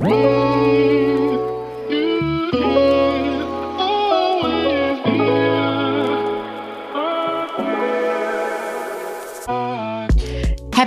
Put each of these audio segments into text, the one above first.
Whoa!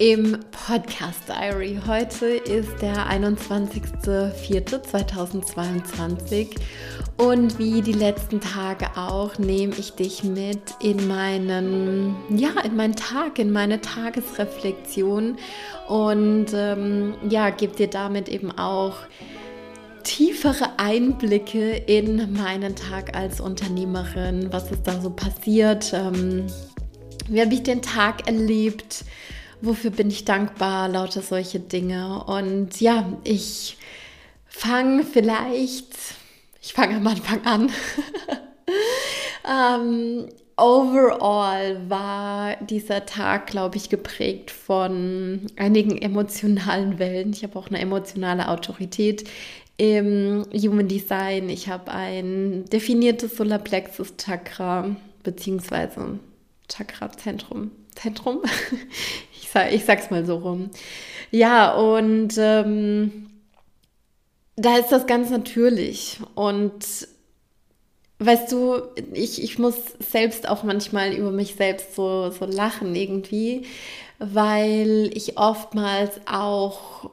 im Podcast Diary. Heute ist der 21.04.2022 und wie die letzten Tage auch nehme ich dich mit in meinen, ja, in meinen Tag, in meine Tagesreflexion. Und ähm, ja, gebe dir damit eben auch tiefere Einblicke in meinen Tag als Unternehmerin, was ist da so passiert, ähm, wie habe ich den Tag erlebt, wofür bin ich dankbar, lauter solche Dinge. Und ja, ich fange vielleicht, ich fange am Anfang an. ähm, overall war dieser Tag, glaube ich, geprägt von einigen emotionalen Wellen. Ich habe auch eine emotionale Autorität im Human Design. Ich habe ein definiertes Solarplexus Chakra beziehungsweise Chakra-Zentrum. Zentrum? Ich, sag, ich sag's mal so rum. Ja, und ähm, da ist das ganz natürlich. Und weißt du, ich, ich muss selbst auch manchmal über mich selbst so, so lachen irgendwie, weil ich oftmals auch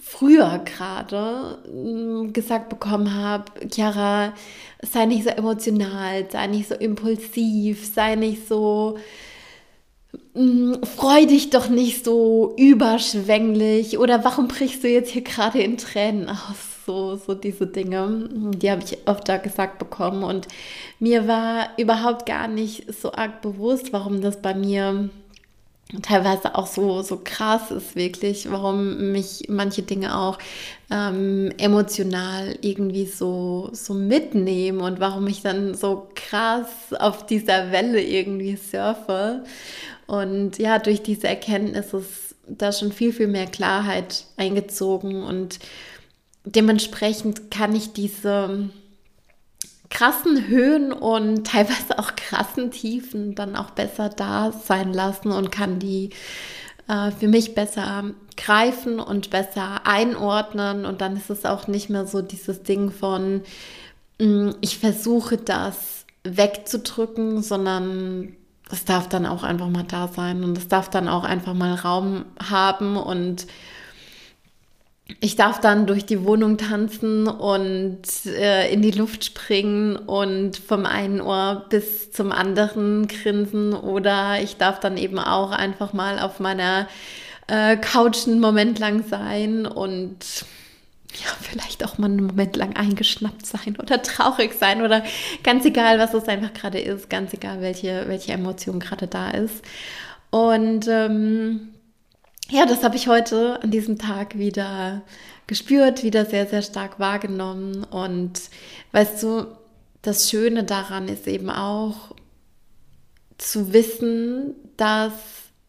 früher gerade hm, gesagt bekommen habe, Chiara, sei nicht so emotional, sei nicht so impulsiv, sei nicht so freu dich doch nicht so überschwänglich oder warum brichst du jetzt hier gerade in Tränen aus? So, so diese Dinge, die habe ich da gesagt bekommen und mir war überhaupt gar nicht so arg bewusst, warum das bei mir teilweise auch so, so krass ist, wirklich, warum mich manche Dinge auch ähm, emotional irgendwie so, so mitnehmen und warum ich dann so krass auf dieser Welle irgendwie surfe. Und ja, durch diese Erkenntnis ist da schon viel, viel mehr Klarheit eingezogen und dementsprechend kann ich diese krassen Höhen und teilweise auch krassen Tiefen dann auch besser da sein lassen und kann die äh, für mich besser greifen und besser einordnen. Und dann ist es auch nicht mehr so dieses Ding von, mm, ich versuche das wegzudrücken, sondern das darf dann auch einfach mal da sein und es darf dann auch einfach mal Raum haben und ich darf dann durch die Wohnung tanzen und äh, in die Luft springen und vom einen Ohr bis zum anderen grinsen oder ich darf dann eben auch einfach mal auf meiner äh, Couch einen Moment lang sein und ja, vielleicht auch mal einen Moment lang eingeschnappt sein oder traurig sein oder ganz egal, was es einfach gerade ist, ganz egal, welche, welche Emotion gerade da ist. Und ähm, ja, das habe ich heute an diesem Tag wieder gespürt, wieder sehr, sehr stark wahrgenommen. Und weißt du, das Schöne daran ist eben auch zu wissen, dass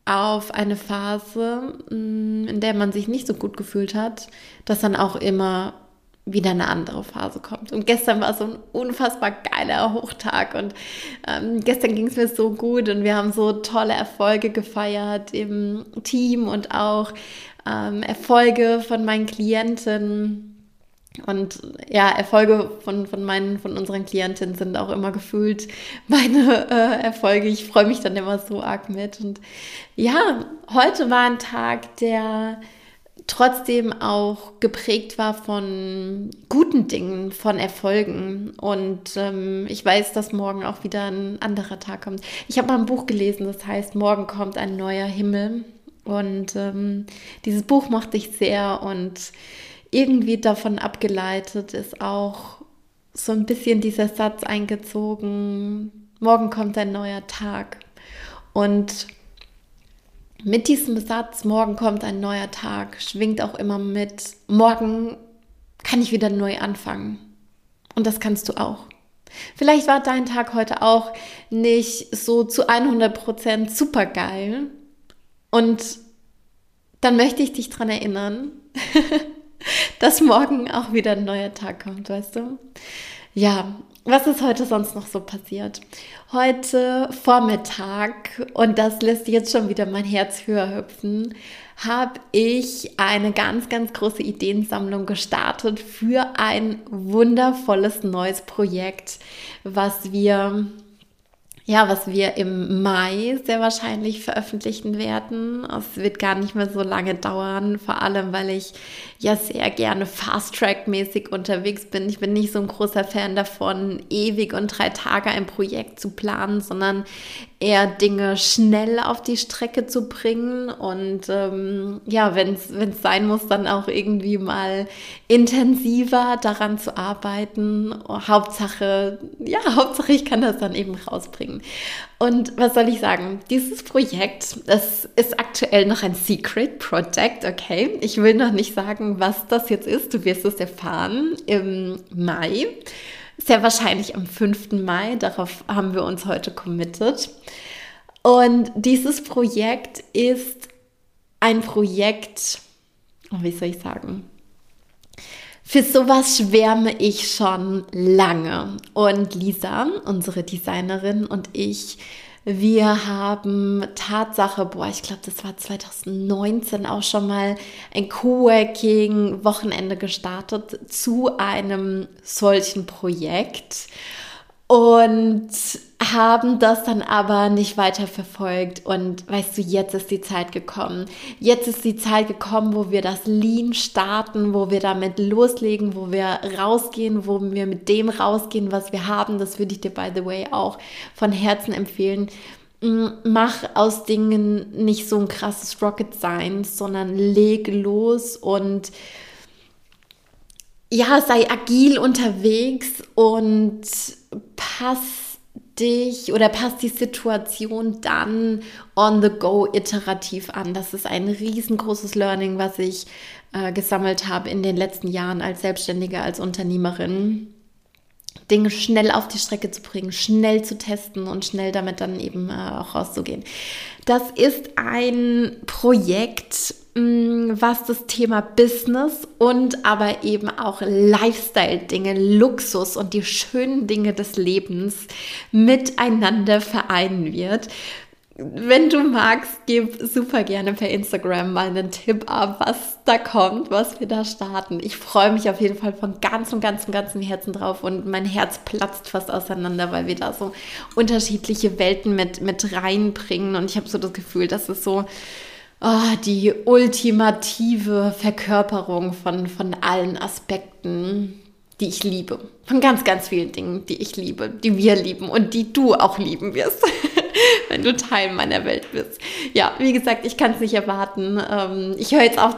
auf eine Phase, mm, in der man sich nicht so gut gefühlt hat, dass dann auch immer wieder eine andere Phase kommt. Und gestern war so ein unfassbar geiler Hochtag und ähm, gestern ging es mir so gut und wir haben so tolle Erfolge gefeiert im Team und auch ähm, Erfolge von meinen Klienten und ja, Erfolge von, von meinen, von unseren Klientinnen sind auch immer gefühlt meine äh, Erfolge. Ich freue mich dann immer so arg mit. Und ja, heute war ein Tag, der trotzdem auch geprägt war von guten Dingen, von Erfolgen. Und ähm, ich weiß, dass morgen auch wieder ein anderer Tag kommt. Ich habe mal ein Buch gelesen, das heißt, morgen kommt ein neuer Himmel. Und ähm, dieses Buch mochte ich sehr und irgendwie davon abgeleitet ist auch so ein bisschen dieser Satz eingezogen, morgen kommt ein neuer Tag. Und mit diesem Satz, morgen kommt ein neuer Tag, schwingt auch immer mit, morgen kann ich wieder neu anfangen. Und das kannst du auch. Vielleicht war dein Tag heute auch nicht so zu 100% super geil. Und dann möchte ich dich daran erinnern, dass morgen auch wieder ein neuer Tag kommt, weißt du? Ja, was ist heute sonst noch so passiert? Heute Vormittag, und das lässt jetzt schon wieder mein Herz höher hüpfen, habe ich eine ganz, ganz große Ideensammlung gestartet für ein wundervolles neues Projekt, was wir ja, was wir im Mai sehr wahrscheinlich veröffentlichen werden. Es wird gar nicht mehr so lange dauern, vor allem weil ich ja sehr gerne Fast-Track-mäßig unterwegs bin. Ich bin nicht so ein großer Fan davon, ewig und drei Tage ein Projekt zu planen, sondern eher Dinge schnell auf die Strecke zu bringen und ähm, ja, wenn es sein muss, dann auch irgendwie mal intensiver daran zu arbeiten. Hauptsache, ja, Hauptsache ich kann das dann eben rausbringen. Und was soll ich sagen? Dieses Projekt, das ist aktuell noch ein Secret Project, okay? Ich will noch nicht sagen, was das jetzt ist. Du wirst es erfahren im Mai. Sehr wahrscheinlich am 5. Mai. Darauf haben wir uns heute committed. Und dieses Projekt ist ein Projekt, oh, wie soll ich sagen? Für sowas schwärme ich schon lange. Und Lisa, unsere Designerin und ich, wir haben Tatsache, boah, ich glaube, das war 2019 auch schon mal ein Coworking-Wochenende gestartet zu einem solchen Projekt und haben das dann aber nicht weiter verfolgt. Und weißt du, jetzt ist die Zeit gekommen. Jetzt ist die Zeit gekommen, wo wir das Lean starten, wo wir damit loslegen, wo wir rausgehen, wo wir mit dem rausgehen, was wir haben. Das würde ich dir, by the way, auch von Herzen empfehlen. Mm, mach aus Dingen nicht so ein krasses Rocket Science, sondern leg los und ja, sei agil unterwegs und pass dich oder passt die Situation dann on the go iterativ an. Das ist ein riesengroßes Learning, was ich äh, gesammelt habe in den letzten Jahren als Selbstständige, als Unternehmerin. Dinge schnell auf die Strecke zu bringen, schnell zu testen und schnell damit dann eben äh, auch rauszugehen. Das ist ein Projekt, was das Thema Business und aber eben auch Lifestyle-Dinge, Luxus und die schönen Dinge des Lebens miteinander vereinen wird. Wenn du magst, gib super gerne per Instagram mal einen Tipp ab, was da kommt, was wir da starten. Ich freue mich auf jeden Fall von ganzem, ganzem, ganzem Herzen drauf und mein Herz platzt fast auseinander, weil wir da so unterschiedliche Welten mit, mit reinbringen und ich habe so das Gefühl, dass es so oh, die ultimative Verkörperung von, von allen Aspekten die ich liebe. Von ganz, ganz vielen Dingen, die ich liebe, die wir lieben und die du auch lieben wirst. wenn du Teil meiner Welt bist. Ja, wie gesagt, ich kann es nicht erwarten. Ähm, ich höre jetzt auch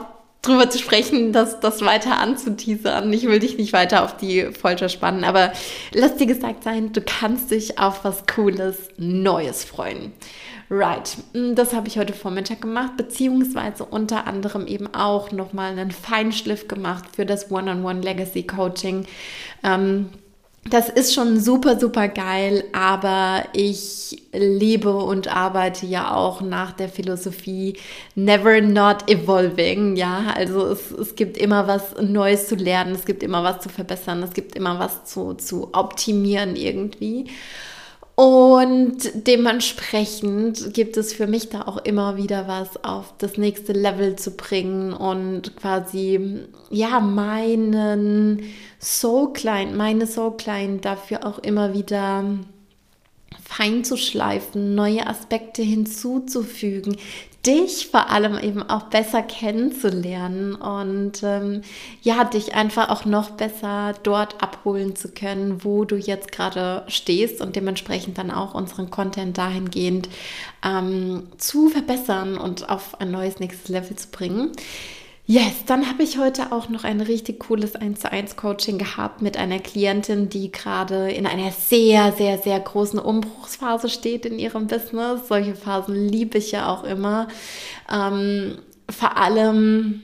drüber zu sprechen, das, das weiter anzuteasern. Ich will dich nicht weiter auf die Folter spannen, aber lass dir gesagt sein, du kannst dich auf was Cooles, Neues freuen. Right, mm, das habe ich heute Vormittag gemacht, beziehungsweise unter anderem eben auch nochmal einen Feinschliff gemacht für das One-on-One Legacy Coaching. Ähm, das ist schon super, super geil, aber ich lebe und arbeite ja auch nach der Philosophie Never Not Evolving. Ja, also es, es gibt immer was Neues zu lernen, es gibt immer was zu verbessern, es gibt immer was zu, zu optimieren irgendwie. Und dementsprechend gibt es für mich da auch immer wieder was auf das nächste Level zu bringen und quasi, ja, meinen Soul Client, meine Soul Client dafür auch immer wieder fein zu schleifen, neue Aspekte hinzuzufügen, dich vor allem eben auch besser kennenzulernen und ähm, ja, dich einfach auch noch besser dort abholen zu können, wo du jetzt gerade stehst und dementsprechend dann auch unseren Content dahingehend ähm, zu verbessern und auf ein neues nächstes Level zu bringen. Yes, dann habe ich heute auch noch ein richtig cooles 1 zu 1 Coaching gehabt mit einer Klientin, die gerade in einer sehr, sehr, sehr großen Umbruchsphase steht in ihrem Business. Solche Phasen liebe ich ja auch immer. Ähm, vor allem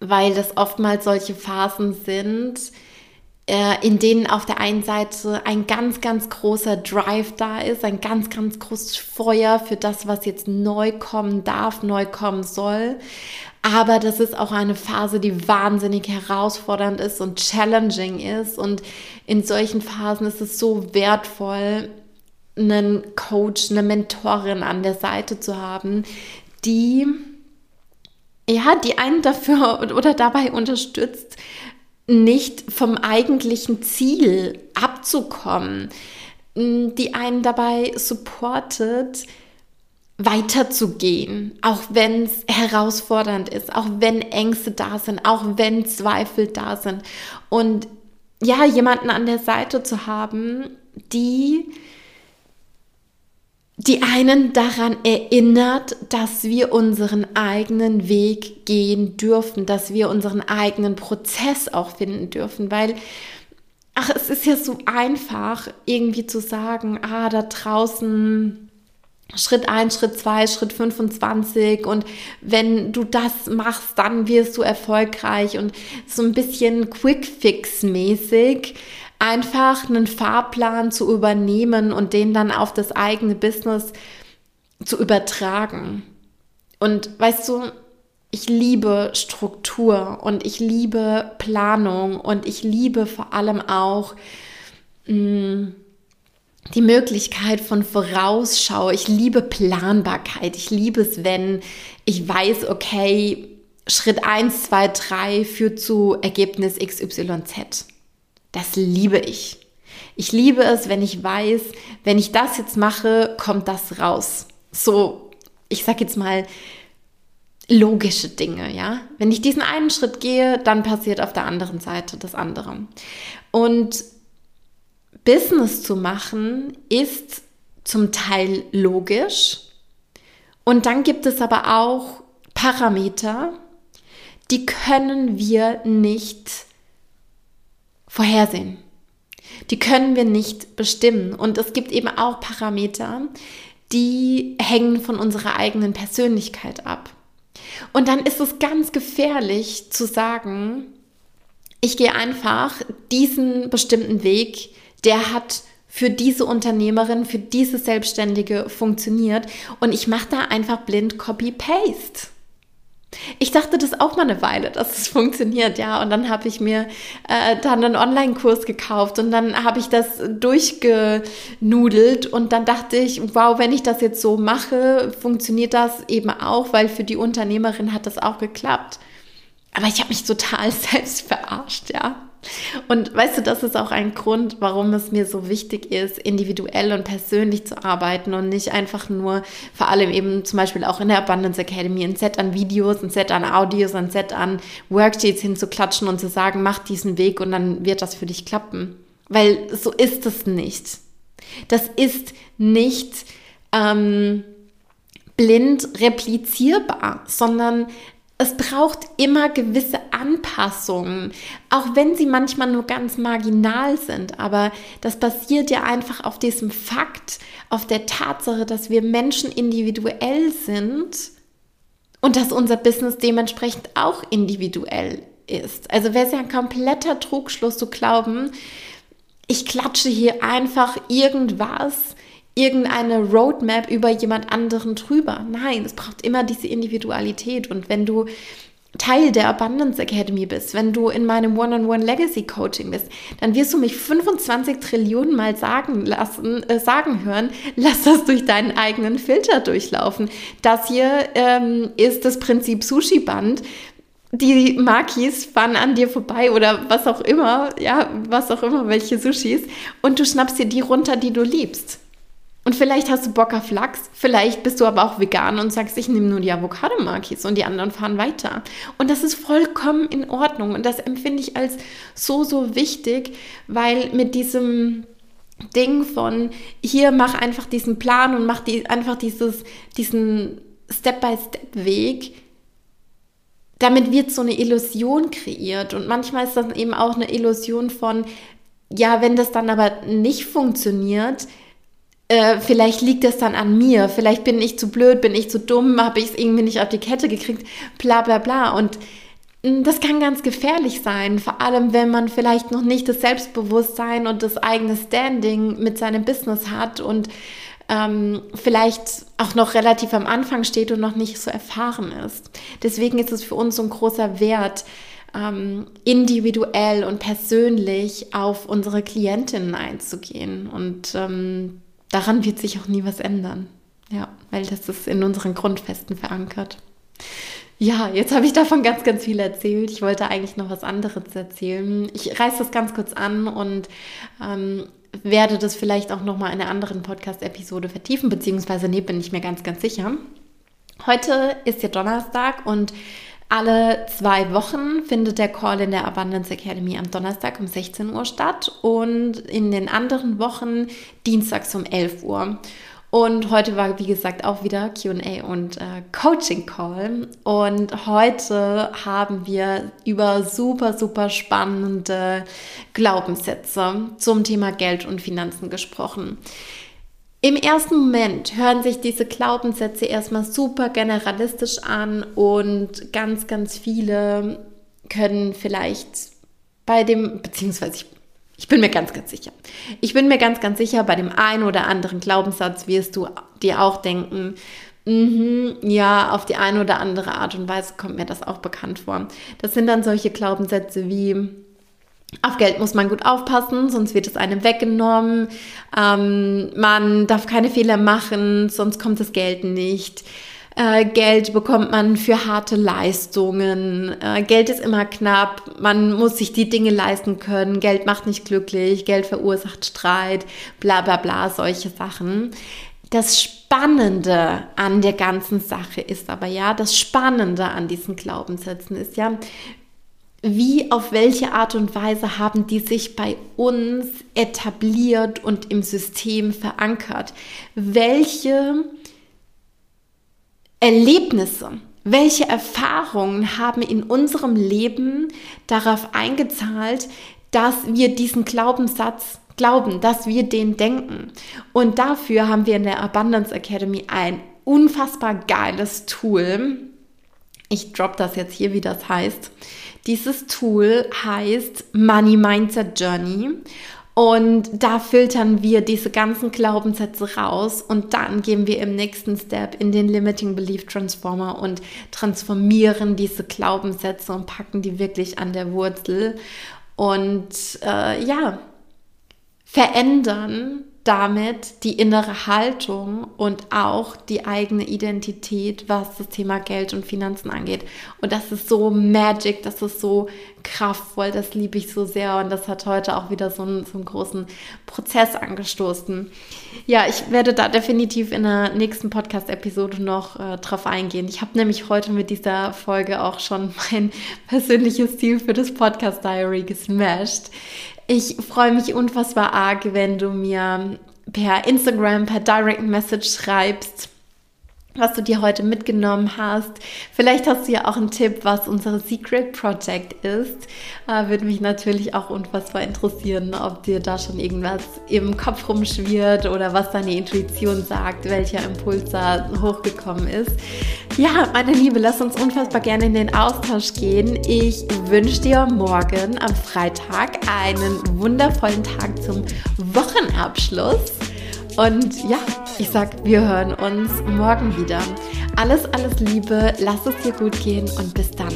weil das oftmals solche Phasen sind, äh, in denen auf der einen Seite ein ganz, ganz großer Drive da ist, ein ganz, ganz großes Feuer für das, was jetzt neu kommen darf, neu kommen soll. Aber das ist auch eine Phase, die wahnsinnig herausfordernd ist und challenging ist. Und in solchen Phasen ist es so wertvoll, einen Coach, eine Mentorin an der Seite zu haben, die ja, die einen dafür oder dabei unterstützt, nicht vom eigentlichen Ziel abzukommen, die einen dabei supportet, weiterzugehen, auch wenn es herausfordernd ist, auch wenn Ängste da sind, auch wenn Zweifel da sind. Und ja, jemanden an der Seite zu haben, die die einen daran erinnert, dass wir unseren eigenen Weg gehen dürfen, dass wir unseren eigenen Prozess auch finden dürfen, weil ach, es ist ja so einfach irgendwie zu sagen, ah, da draußen Schritt 1, Schritt 2, Schritt 25 und wenn du das machst, dann wirst du erfolgreich und so ein bisschen Quick-Fix-mäßig einfach einen Fahrplan zu übernehmen und den dann auf das eigene Business zu übertragen. Und weißt du, ich liebe Struktur und ich liebe Planung und ich liebe vor allem auch mh, mm, die Möglichkeit von Vorausschau. Ich liebe Planbarkeit. Ich liebe es, wenn ich weiß, okay, Schritt 1, 2, 3 führt zu Ergebnis XYZ. Das liebe ich. Ich liebe es, wenn ich weiß, wenn ich das jetzt mache, kommt das raus. So, ich sag jetzt mal, logische Dinge, ja. Wenn ich diesen einen Schritt gehe, dann passiert auf der anderen Seite das andere. Und Business zu machen ist zum Teil logisch. Und dann gibt es aber auch Parameter, die können wir nicht vorhersehen. Die können wir nicht bestimmen. Und es gibt eben auch Parameter, die hängen von unserer eigenen Persönlichkeit ab. Und dann ist es ganz gefährlich zu sagen, ich gehe einfach diesen bestimmten Weg, der hat für diese Unternehmerin, für diese Selbstständige funktioniert und ich mache da einfach blind Copy-Paste. Ich dachte das auch mal eine Weile, dass es funktioniert, ja. Und dann habe ich mir äh, dann einen Online-Kurs gekauft und dann habe ich das durchgenudelt und dann dachte ich, wow, wenn ich das jetzt so mache, funktioniert das eben auch, weil für die Unternehmerin hat das auch geklappt. Aber ich habe mich total selbst verarscht, ja. Und weißt du, das ist auch ein Grund, warum es mir so wichtig ist, individuell und persönlich zu arbeiten und nicht einfach nur, vor allem eben zum Beispiel auch in der Abundance Academy, ein Set an Videos, ein Set an Audios, ein Set an Worksheets hinzuklatschen und zu sagen, mach diesen Weg und dann wird das für dich klappen. Weil so ist es nicht. Das ist nicht ähm, blind replizierbar, sondern es braucht immer gewisse Anpassungen, auch wenn sie manchmal nur ganz marginal sind. Aber das basiert ja einfach auf diesem Fakt, auf der Tatsache, dass wir Menschen individuell sind und dass unser Business dementsprechend auch individuell ist. Also wäre es ja ein kompletter Trugschluss zu glauben, ich klatsche hier einfach irgendwas irgendeine Roadmap über jemand anderen drüber. Nein, es braucht immer diese Individualität. Und wenn du Teil der Abundance Academy bist, wenn du in meinem One-on-One Legacy Coaching bist, dann wirst du mich 25 Trillionen Mal sagen lassen, äh, sagen hören, lass das durch deinen eigenen Filter durchlaufen. Das hier ähm, ist das Prinzip Sushi Band. Die Makis fahren an dir vorbei oder was auch immer, ja, was auch immer, welche Sushis, und du schnappst dir die runter, die du liebst. Und vielleicht hast du Bock auf Lachs, vielleicht bist du aber auch vegan und sagst, ich nehme nur die Avocado-Makis und die anderen fahren weiter. Und das ist vollkommen in Ordnung und das empfinde ich als so, so wichtig, weil mit diesem Ding von hier mach einfach diesen Plan und mach die, einfach dieses, diesen Step-by-Step-Weg, damit wird so eine Illusion kreiert. Und manchmal ist das eben auch eine Illusion von, ja, wenn das dann aber nicht funktioniert, äh, vielleicht liegt es dann an mir, vielleicht bin ich zu blöd, bin ich zu dumm, habe ich es irgendwie nicht auf die Kette gekriegt, bla bla bla. Und hm, das kann ganz gefährlich sein, vor allem wenn man vielleicht noch nicht das Selbstbewusstsein und das eigene Standing mit seinem Business hat und ähm, vielleicht auch noch relativ am Anfang steht und noch nicht so erfahren ist. Deswegen ist es für uns so ein großer Wert, ähm, individuell und persönlich auf unsere Klientinnen einzugehen. Und ähm, daran wird sich auch nie was ändern. Ja, weil das ist in unseren Grundfesten verankert. Ja, jetzt habe ich davon ganz, ganz viel erzählt. Ich wollte eigentlich noch was anderes erzählen. Ich reiße das ganz kurz an und ähm, werde das vielleicht auch nochmal in einer anderen Podcast-Episode vertiefen, beziehungsweise nee, bin ich mir ganz, ganz sicher. Heute ist ja Donnerstag und alle zwei Wochen findet der Call in der Abundance Academy am Donnerstag um 16 Uhr statt und in den anderen Wochen dienstags um 11 Uhr. Und heute war, wie gesagt, auch wieder QA und äh, Coaching Call. Und heute haben wir über super, super spannende Glaubenssätze zum Thema Geld und Finanzen gesprochen. Im ersten Moment hören sich diese Glaubenssätze erstmal super generalistisch an und ganz, ganz viele können vielleicht bei dem, beziehungsweise ich ich bin mir ganz, ganz sicher. Ich bin mir ganz, ganz sicher, bei dem einen oder anderen Glaubenssatz wirst du dir auch denken, mm ja, auf die eine oder andere Art und Weise kommt mir das auch bekannt vor. Das sind dann solche Glaubenssätze wie, auf Geld muss man gut aufpassen, sonst wird es einem weggenommen. Ähm, man darf keine Fehler machen, sonst kommt das Geld nicht. Äh, Geld bekommt man für harte Leistungen. Äh, Geld ist immer knapp. Man muss sich die Dinge leisten können. Geld macht nicht glücklich. Geld verursacht Streit. Bla bla bla, solche Sachen. Das Spannende an der ganzen Sache ist aber ja, das Spannende an diesen Glaubenssätzen ist ja, wie, auf welche Art und Weise haben die sich bei uns etabliert und im System verankert? Welche Erlebnisse, welche Erfahrungen haben in unserem Leben darauf eingezahlt, dass wir diesen Glaubenssatz glauben, dass wir den denken. Und dafür haben wir in der Abundance Academy ein unfassbar geiles Tool. Ich drop das jetzt hier, wie das heißt. Dieses Tool heißt Money Mindset Journey und da filtern wir diese ganzen Glaubenssätze raus und dann gehen wir im nächsten Step in den Limiting Belief Transformer und transformieren diese Glaubenssätze und packen die wirklich an der Wurzel und äh, ja, verändern damit die innere Haltung und auch die eigene Identität, was das Thema Geld und Finanzen angeht. Und das ist so magic, das ist so kraftvoll, das liebe ich so sehr und das hat heute auch wieder so einen, so einen großen Prozess angestoßen. Ja, ich werde da definitiv in der nächsten Podcast-Episode noch äh, drauf eingehen. Ich habe nämlich heute mit dieser Folge auch schon mein persönliches Ziel für das Podcast Diary gesmashed. Ich freue mich unfassbar arg, wenn du mir per Instagram, per Direct Message schreibst, was du dir heute mitgenommen hast. Vielleicht hast du ja auch einen Tipp, was unser Secret Project ist. Äh, würde mich natürlich auch unfassbar interessieren, ob dir da schon irgendwas im Kopf rumschwirrt oder was deine Intuition sagt, welcher Impuls da hochgekommen ist. Ja, meine Liebe, lass uns unfassbar gerne in den Austausch gehen. Ich wünsche dir morgen am Freitag einen wundervollen Tag zum Wochenabschluss. Und ja, ich sag, wir hören uns morgen wieder. Alles, alles Liebe, lass es dir gut gehen und bis dann.